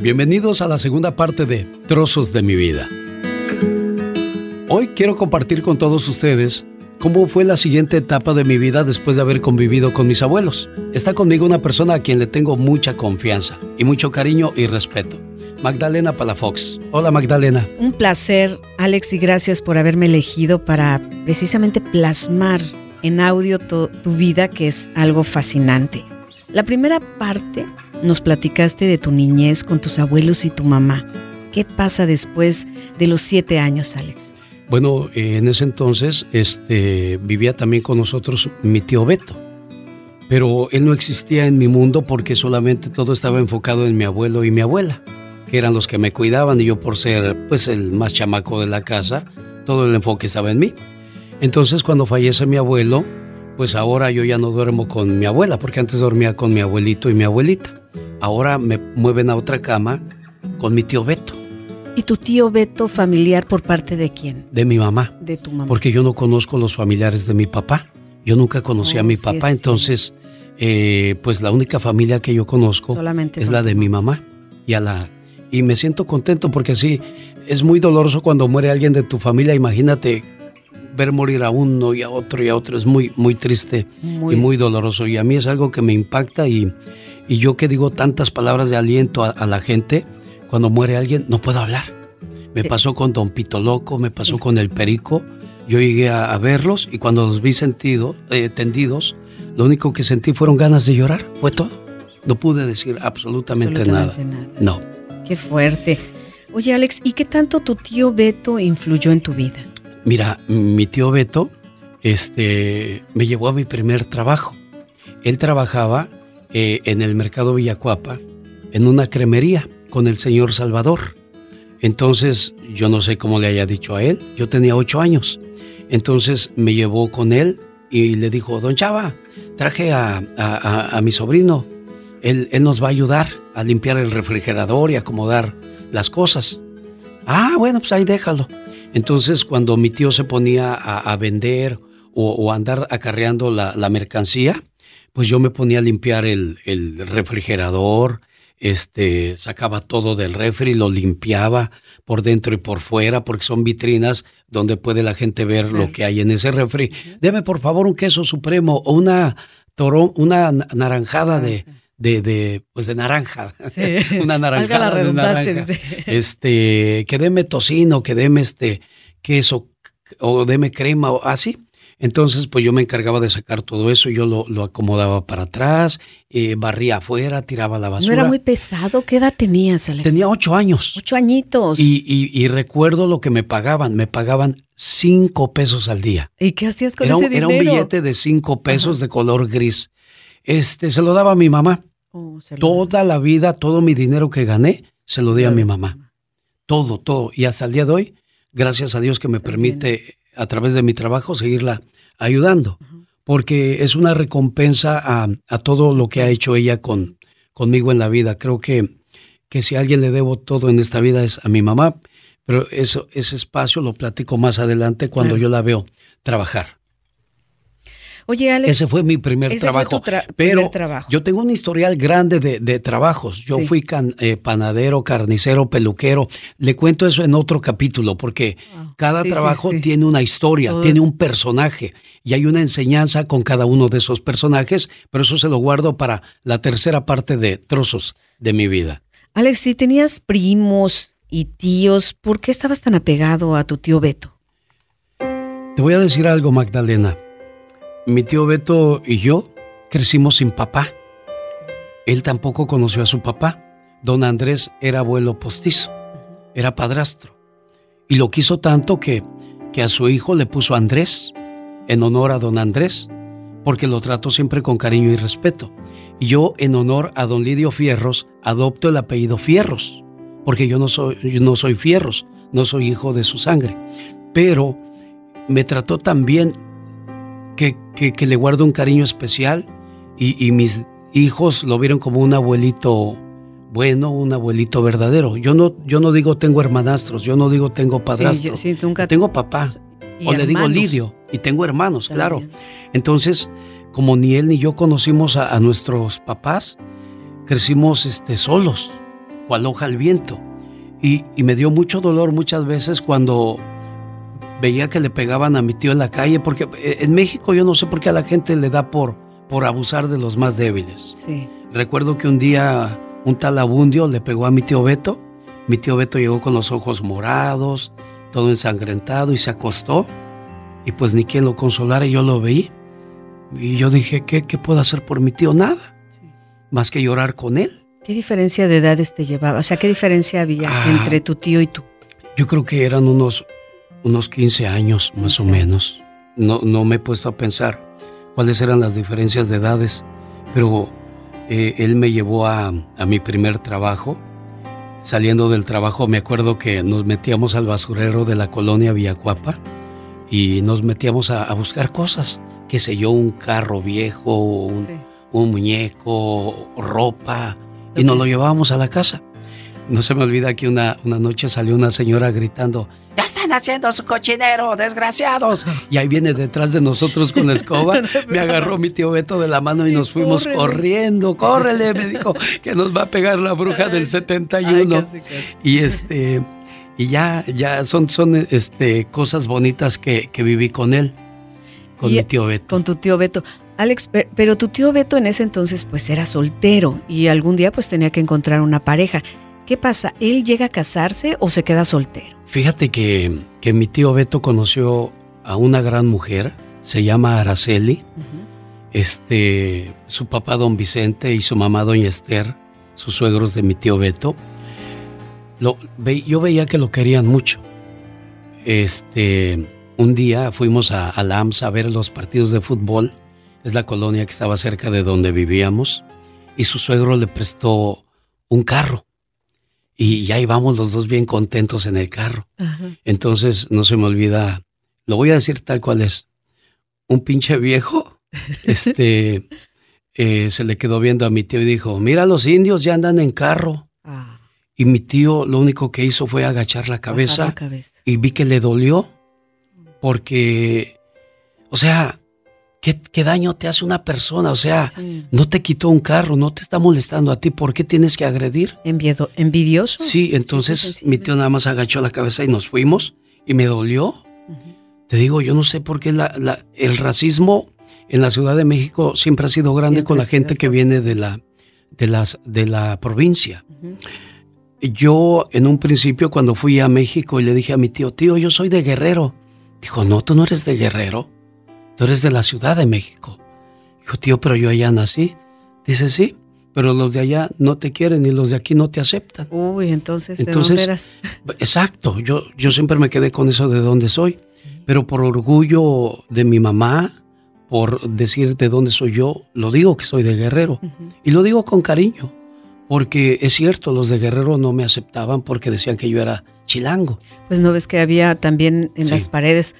Bienvenidos a la segunda parte de Trozos de mi vida. Hoy quiero compartir con todos ustedes cómo fue la siguiente etapa de mi vida después de haber convivido con mis abuelos. Está conmigo una persona a quien le tengo mucha confianza y mucho cariño y respeto. Magdalena Palafox. Hola Magdalena. Un placer, Alex, y gracias por haberme elegido para precisamente plasmar en audio tu, vida, que es algo fascinante. La primera parte nos platicaste de tu niñez con tus abuelos y tu mamá. ¿Qué pasa después de los siete años, Alex? Bueno, en ese entonces este, vivía también con nosotros mi tío Beto, pero él no existía en mi mundo porque solamente todo estaba enfocado en mi abuelo y mi abuela, que eran los que me cuidaban y yo por ser pues el más chamaco de la casa, todo el enfoque estaba en mí. Entonces cuando fallece mi abuelo, pues ahora yo ya no duermo con mi abuela, porque antes dormía con mi abuelito y mi abuelita. Ahora me mueven a otra cama con mi tío Beto. ¿Y tu tío Beto familiar por parte de quién? De mi mamá. De tu mamá. Porque yo no conozco los familiares de mi papá. Yo nunca conocí a oh, mi papá, entonces, eh, pues la única familia que yo conozco es la de mi mamá. Y, a la, y me siento contento porque sí, es muy doloroso cuando muere alguien de tu familia. Imagínate ver morir a uno y a otro y a otro es muy, muy triste y muy doloroso. Y a mí es algo que me impacta y, y yo que digo tantas palabras de aliento a, la gente, cuando muere alguien no puedo hablar. Me pasó con Don Pito Loco, me pasó con el Perico. Yo llegué a, verlos y cuando los vi sentido, eh, tendidos, lo único que sentí fueron ganas de llorar, fue todo. No pude decir absolutamente, nada. nada. No. Qué fuerte. Oye Alex, ¿y qué tanto tu tío Beto influyó en tu vida? Mira, mi tío Beto este, me llevó a mi primer trabajo. Él trabajaba eh, en el mercado Villacuapa, en una cremería con el señor Salvador. Entonces, yo no sé cómo le haya dicho a él, yo tenía ocho años. Entonces me llevó con él y le dijo, don Chava, traje a, mi sobrino, él, él, nos va a ayudar a limpiar el refrigerador y acomodar las cosas. Ah, bueno, pues ahí déjalo. Entonces, cuando mi tío se ponía a, vender o, andar acarreando la, mercancía, pues yo me ponía a limpiar el, refrigerador, este, sacaba todo del refri, lo limpiaba por dentro y por fuera, porque son vitrinas donde puede la gente ver lo que hay en ese refri. Deme por favor un queso supremo o una torón, una naranjada de, de, pues de naranja. Una naranjada la de naranja. Este, que deme tocino, que deme este queso o deme crema o así. Entonces, pues yo me encargaba de sacar todo eso, yo lo, acomodaba para atrás, eh, barría afuera, tiraba la basura. ¿No era muy pesado? ¿Qué edad tenías, Alex? Tenía ocho años. Ocho añitos. Y, y, recuerdo lo que me pagaban, me pagaban cinco pesos al día. ¿Y qué hacías con ese dinero? Era un billete de cinco pesos de color gris. Este, se lo daba a mi mamá. Oh, Toda la vida, todo mi dinero que gané, se lo di a mi mamá. Todo, todo. Y hasta el día de hoy, gracias a Dios que me permite, a través de mi trabajo, seguirla ayudando. Porque es una recompensa a, todo lo que ha hecho ella con, conmigo en la vida. Creo que, que si a alguien le debo todo en esta vida es a mi mamá, pero eso, ese espacio lo platico más adelante cuando yo la veo trabajar. Oye, Alex. Ese fue mi primer trabajo. pero yo tengo un historial grande de, trabajos. Yo fui eh, panadero, carnicero, peluquero. Le cuento eso en otro capítulo porque cada trabajo tiene una historia, tiene un personaje y hay una enseñanza con cada uno de esos personajes, pero eso se lo guardo para la tercera parte de trozos de mi vida. Alex, si tenías primos y tíos, ¿por qué estabas tan apegado a tu tío Beto? Te voy a decir algo, Magdalena. Mi tío Beto y yo crecimos sin papá. Él tampoco conoció a su papá. Don Andrés era abuelo postizo, era padrastro. Y lo quiso tanto que, que a su hijo le puso Andrés, en honor a don Andrés, porque lo trato siempre con cariño y respeto. Y yo, en honor a don Lidio Fierros, adopto el apellido Fierros, porque yo no soy, no soy Fierros, no soy hijo de su sangre. Pero me trató tan bien que, que, le guardo un cariño especial y, mis hijos lo vieron como un abuelito bueno, un abuelito verdadero. Yo no, yo no digo tengo hermanastros, yo no digo tengo padrastro. Tengo papá. O le digo Lidio. Y tengo hermanos, claro. Entonces, como ni él ni yo conocimos a, nuestros papás, crecimos este, solos, cual hoja al viento. Y, y, me dio mucho dolor muchas veces cuando veía que le pegaban a mi tío en la calle, porque eh, en México yo no sé por qué a la gente le da por, por abusar de los más débiles. Sí. Recuerdo que un día un tal Abundio le pegó a mi tío Beto. Mi tío Beto llegó con los ojos morados, todo ensangrentado y se acostó. Y pues ni quien lo consolara, yo lo veí. Y yo dije, ¿qué, qué puedo hacer por mi tío? Nada. Más que llorar con él. ¿Qué diferencia de edades te llevaba? O sea, ¿qué diferencia había ah. entre tu tío y tú? Yo creo que eran unos, unos 15 años, más o menos. No, no me he puesto a pensar cuáles eran las diferencias de edades, pero eh, él me llevó a, a mi primer trabajo. Saliendo del trabajo me acuerdo que nos metíamos al basurero de la colonia Villacuapa y nos metíamos a, buscar cosas, qué sé yo, un carro viejo, un, muñeco, ropa, y nos lo llevábamos a la casa. No se me olvida que una, una noche salió una señora gritando, ya están haciendo su cochinero, desgraciados. Y ahí viene detrás de nosotros con la escoba. Me agarró mi tío Beto de la mano y nos fuimos corriendo. Córrele, me dijo que nos va a pegar la bruja del 71. Y este y ya, ya son, son este, cosas bonitas que, viví con él, con mi tío Beto. Con tu tío Beto. Alex, pero tu tío Beto en ese entonces pues era soltero y algún día pues tenía que encontrar una pareja. ¿Qué pasa? ¿Él llega a casarse o se queda soltero? Fíjate que, que mi tío Beto conoció a una gran mujer, se llama Araceli. Este, su papá don Vicente y su mamá doña Esther, sus suegros de mi tío Beto, yo veía que lo querían mucho. Este, un día fuimos a, a a ver los partidos de fútbol. Es la colonia que estaba cerca de donde vivíamos. Y su suegro le prestó un carro. Y ya íbamos los dos bien contentos en el carro. Entonces, no se me olvida, lo voy a decir tal cual es. Un pinche viejo, este, eh, se le quedó viendo a mi tío y dijo, mira, los indios ya andan en carro. Ah. Y mi tío lo único que hizo fue agachar la cabeza, y vi que le dolió porque, o sea, ¿qué, daño te hace una persona? O sea, no te quitó un carro, no te está molestando a ti, ¿por qué tienes que agredir? ¿Envidioso? Sí, entonces mi tío nada más agachó la cabeza y nos fuimos y me dolió. Te digo, yo no sé por qué el racismo en la Ciudad de México siempre ha sido grande con la gente que viene de la, de las, de la provincia. Yo en un principio cuando fui a México y le dije a mi tío, tío, yo soy de Guerrero. Dijo, no, tú no eres de Guerrero, tú eres de la Ciudad de México. Dijo, tío, pero yo allá nací. Dice, sí, pero los de allá no te quieren y los de aquí no te aceptan. Uy, entonces, ¿de dónde eras? Exacto, yo, yo siempre me quedé con eso de dónde soy, pero por orgullo de mi mamá, por decir de dónde soy yo, lo digo que soy de Guerrero y lo digo con cariño porque es cierto, los de Guerrero no me aceptaban porque decían que yo era chilango. Pues no ves que había también en las paredes,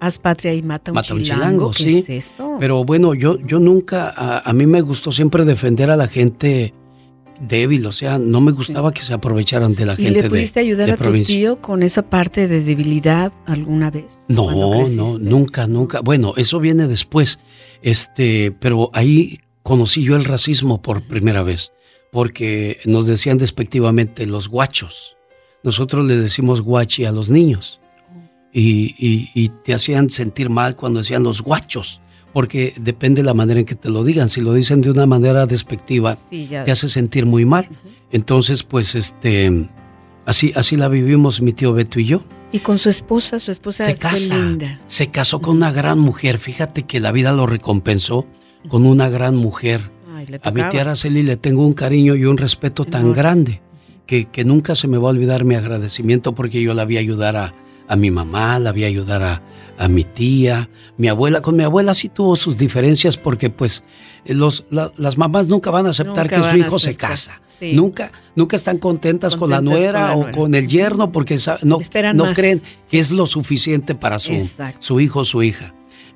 haz patria y mata un chilango. ¿Qué sí. es eso? Pero bueno, yo, yo nunca, a, mí me gustó siempre defender a la gente débil, o sea, no me gustaba que se aprovecharan de la gente. ¿Y le pudiste ayudar a tu tío con esa parte de debilidad alguna vez? No, no, nunca, nunca. Bueno, eso viene después, este, pero ahí conocí yo el racismo por primera vez porque nos decían despectivamente los guachos. Nosotros le decimos guachi a los niños. Y, te hacían sentir mal cuando decían los guachos, porque depende de la manera en que te lo digan. Si lo dicen de una manera despectiva, te hace sentir muy mal. Entonces, pues, este, así, así la vivimos mi tío Beto y yo. Y con su esposa, su esposa se es casa, linda. Se casó con una gran mujer. Fíjate que la vida lo recompensó con una gran mujer a mi tía Araceli le tengo un cariño y un respeto tan grande que, que, nunca se me va a olvidar mi agradecimiento porque yo la vi ayudar a, a mi mamá, la vi ayudar a, a, mi tía, mi abuela. Con mi abuela sí tuvo sus diferencias porque pues los, las mamás nunca van a aceptar que su hijo se casa. Nunca, nunca están contentas, con la nuera o con el yerno porque no, no creen que es lo suficiente para su, su hijo o su hija.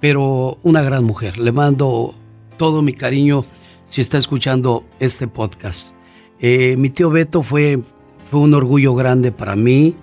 Pero una gran mujer. Le mando todo mi cariño si está escuchando este podcast. Eh, mi tío Beto fue, fue un orgullo grande para mí.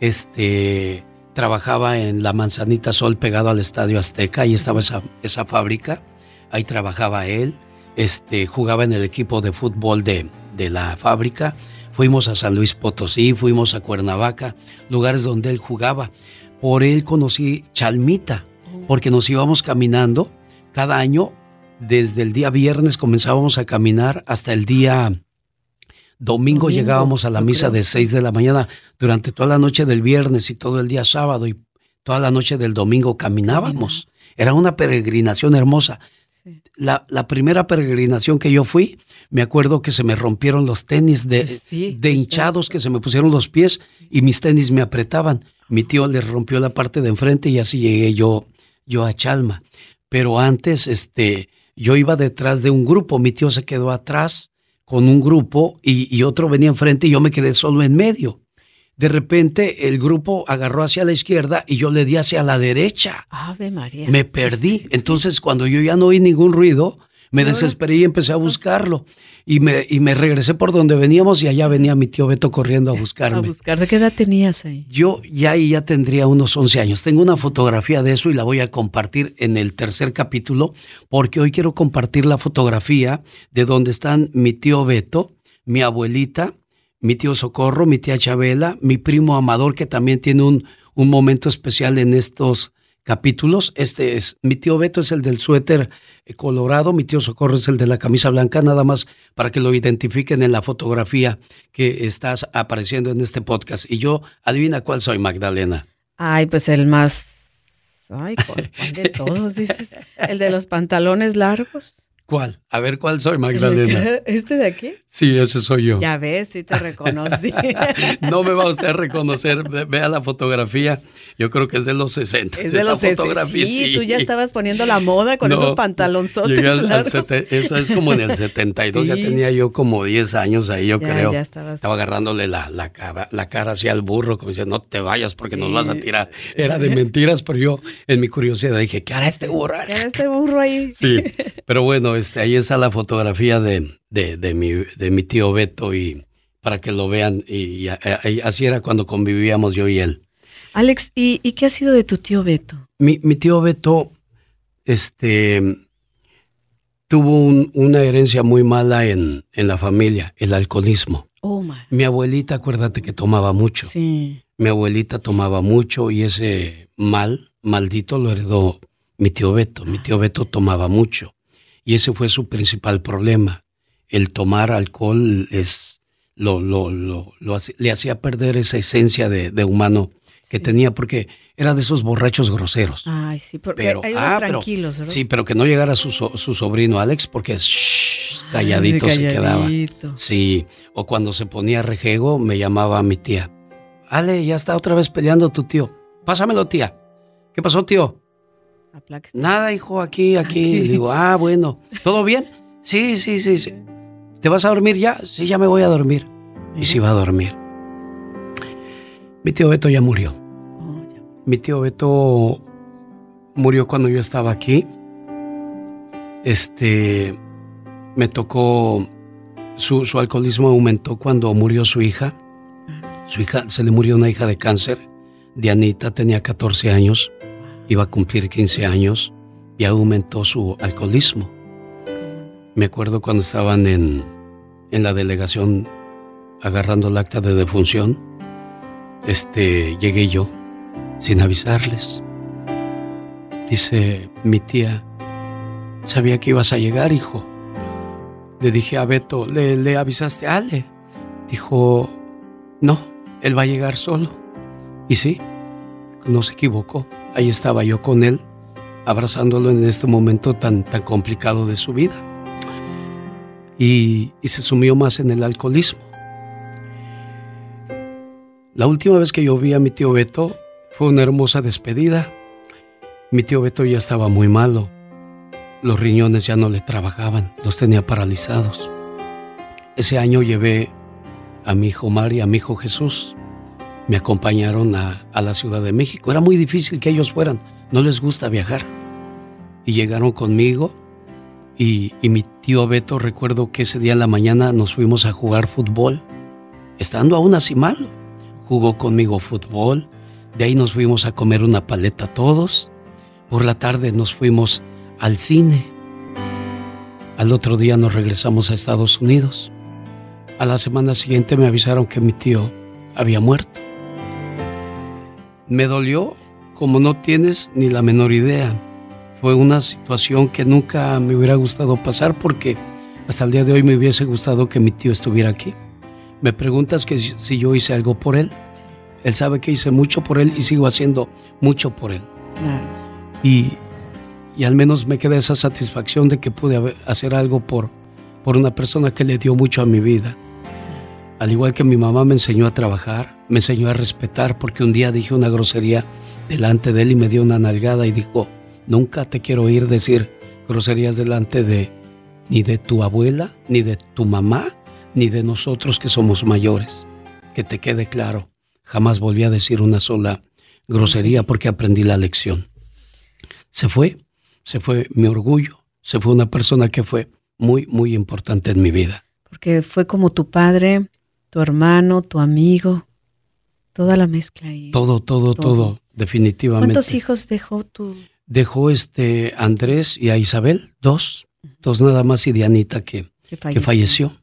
Este, trabajaba en la Manzanita Sol pegado al Estadio Azteca, ahí estaba esa, esa fábrica, ahí trabajaba él. este, jugaba en el equipo de fútbol de, de la fábrica. Fuimos a San Luis Potosí, fuimos a Cuernavaca, lugares donde él jugaba. Por él conocí Chalmita, porque nos íbamos caminando cada año. Desde el día viernes comenzábamos a caminar hasta el día domingo, llegábamos a la misa de 6 de la mañana. Durante toda la noche del viernes y todo el día sábado y toda la noche del domingo caminábamos. Era una peregrinación hermosa. La, primera peregrinación que yo fui, me acuerdo que se me rompieron los tenis de, de hinchados que se me pusieron los pies y mis tenis me apretaban. Mi tío le rompió la parte de enfrente y así llegué yo, yo a Chalma. Pero antes, este, yo iba detrás de un grupo, mi tío se quedó atrás con un grupo y, y otro venía enfrente y yo me quedé solo en medio. De repente el grupo agarró hacia la izquierda y yo le di hacia la derecha. Ave María. Me perdí. Entonces cuando yo ya no oí ningún ruido, me desesperé y empecé a buscarlo. Y me, y me regresé por donde veníamos y allá venía mi tío Beto corriendo a buscarme. A buscar. ¿De qué edad tenías ahí? Yo ya ahí ya tendría unos 11 años. Tengo una fotografía de eso y la voy a compartir en el tercer capítulo porque hoy quiero compartir la fotografía de donde están mi tío Beto, mi abuelita, mi tío Socorro, mi tía Chabela, mi primo Amador que también tiene un, un momento especial en estos capítulos. Este es, mi tío Beto es el del suéter eh, colorado, mi tío Socorro es el de la camisa blanca, nada más para que lo identifiquen en la fotografía que estás apareciendo en este podcast. Y yo, adivina cuál soy, Magdalena. Ay, pues el más... Ay, ¿cuál de todos dices? ¿El de los pantalones largos? ¿Cuál? A ver, ¿cuál soy, Magdalena? ¿Este de aquí? Sí, ese soy yo. Ya ves, sí te reconocí. no me va a usted a reconocer. Vea la fotografía. Yo creo que es de los 60. Es de los 60. Sí, tú ya estabas poniendo la moda con esos pantalonzotes eso es como en el 72. Ya tenía yo como 10 años ahí, yo creo. Ya estabas... Estaba agarrándole la, la, cara, la cara hacia al burro, como diciendo, no te vayas porque nos vas a tirar. Era de mentiras, pero yo en mi curiosidad dije, ¿qué hará este burro? ¿Qué hará este burro ahí? Sí, pero bueno, este, ahí está la fotografía de, de, mi, de mi tío Beto y para que lo vean. Y, así era cuando convivíamos yo y él. Alex, ¿y, qué ha sido de tu tío Beto? Mi, tío Beto, este, tuvo una herencia muy mala en, en, la familia, el alcoholismo. Oh, mi abuelita, acuérdate que tomaba mucho. Sí. Mi abuelita tomaba mucho y ese mal, maldito, lo heredó mi tío Beto. Mi tío Beto tomaba mucho. Y ese fue su principal problema. El tomar alcohol es, lo, lo, lo, le hacía perder esa esencia de, humano que tenía, porque era de esos borrachos groseros. Ay, sí, pero, ah, tranquilos, Sí, pero que no llegara su, su sobrino Alex, porque calladito, se quedaba. Sí, o cuando se ponía rejego, me llamaba a mi tía. Ale, ya está otra vez peleando tu tío. Pásamelo, tía. ¿Qué pasó, tío? Nada, hijo, aquí, aquí. digo, ah, bueno. ¿Todo bien? Sí, sí, sí, sí. ¿Te vas a dormir ya? Sí, ya me voy a dormir. Y se iba a dormir. Mi tío Beto ya murió. Oh, Mi tío Beto murió cuando yo estaba aquí. Este, me tocó, su, su alcoholismo aumentó cuando murió su hija. Su hija, se le murió una hija de cáncer. Dianita tenía 14 años iba a cumplir 15 años y aumentó su alcoholismo. Me acuerdo cuando estaban en, en la delegación agarrando el acta de defunción, este, llegué yo sin avisarles. Dice mi tía, sabía que ibas a llegar, hijo. Le dije a Beto, ¿le, le avisaste a Ale? Dijo, no, él va a llegar solo. Y sí, no se equivocó. Ahí estaba yo con él, abrazándolo en este momento tan, tan complicado de su vida. Y, se sumió más en el alcoholismo. La última vez que yo vi a mi tío Beto fue una hermosa despedida. Mi tío Beto ya estaba muy malo. Los riñones ya no le trabajaban, los tenía paralizados. Ese año llevé a mi hijo Mario, a mi hijo Jesús, me acompañaron a, la Ciudad de México. Era muy difícil que ellos fueran, no les gusta viajar. Y llegaron conmigo y, mi tío Beto, recuerdo que ese día en la mañana nos fuimos a jugar fútbol, estando aún así malo. Jugó conmigo fútbol, de ahí nos fuimos a comer una paleta todos. Por la tarde nos fuimos al cine. Al otro día nos regresamos a Estados Unidos. A la semana siguiente me avisaron que mi tío había muerto. Me dolió como no tienes ni la menor idea. Fue una situación que nunca me hubiera gustado pasar porque hasta el día de hoy me hubiese gustado que mi tío estuviera aquí. Me preguntas que si yo hice algo por él. Él sabe que hice mucho por él y sigo haciendo mucho por él. Y, y, al menos me queda esa satisfacción de que pude hacer algo por, por una persona que le dio mucho a mi vida. Al igual que mi mamá me enseñó a trabajar, me enseñó a respetar porque un día dije una grosería delante de él y me dio una nalgada y dijo, nunca te quiero oír decir groserías delante de ni de tu abuela, ni de tu mamá, ni de nosotros que somos mayores. Que te quede claro, jamás volví a decir una sola grosería porque aprendí la lección. Se fue, se fue mi orgullo, se fue una persona que fue muy, muy importante en mi vida. Porque fue como tu padre, tu hermano, tu amigo, toda la mezcla ahí. Todo, todo, todo, definitivamente. ¿Cuántos hijos dejó tu...? Dejó este Andrés y a Isabel, dos, dos nada más y Dianita que, que falleció.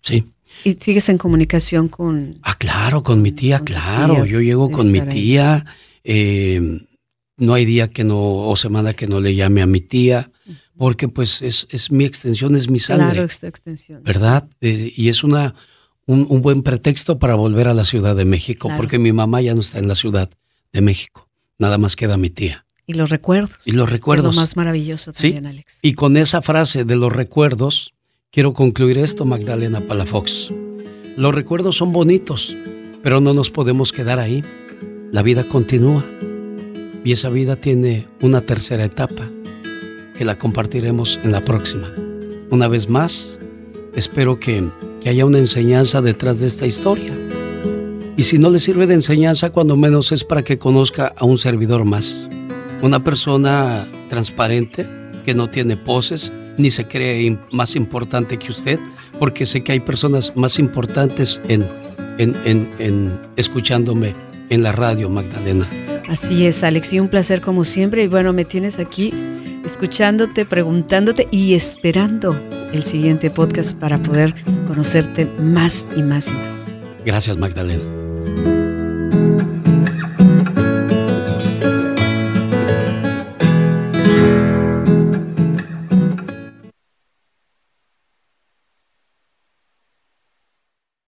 Sí. ¿Y sigues en comunicación con...? Ah, claro, con mi tía, claro. Yo llego con mi tía. Eh, no hay día que no, o semana que no le llame a mi tía, porque pues es, es mi extensión, es mi sangre. Claro, esta extensión. ¿Verdad? Eh, y es una un, buen pretexto para volver a la Ciudad de México, porque mi mamá ya no está en la Ciudad de México, nada más queda mi tía. Y los recuerdos. Y los recuerdos. lo más maravilloso también, Alex. Y con esa frase de los recuerdos, quiero concluir esto, Magdalena Palafox. Los recuerdos son bonitos, pero no nos podemos quedar ahí. La vida continúa. Y esa vida tiene una tercera etapa, que la compartiremos en la próxima. Una vez más, espero que que haya una enseñanza detrás de esta historia. Y si no le sirve de enseñanza, cuando menos es para que conozca a un servidor más. Una persona transparente, que no tiene poses, ni se cree más importante que usted, porque sé que hay personas más importantes en, en, escuchándome en la radio, Magdalena. Así es, Alex, y un placer como siempre. Y bueno, me tienes aquí escuchándote, preguntándote y esperando el siguiente podcast para poder conocerte más y más y más. Gracias, Magdalena.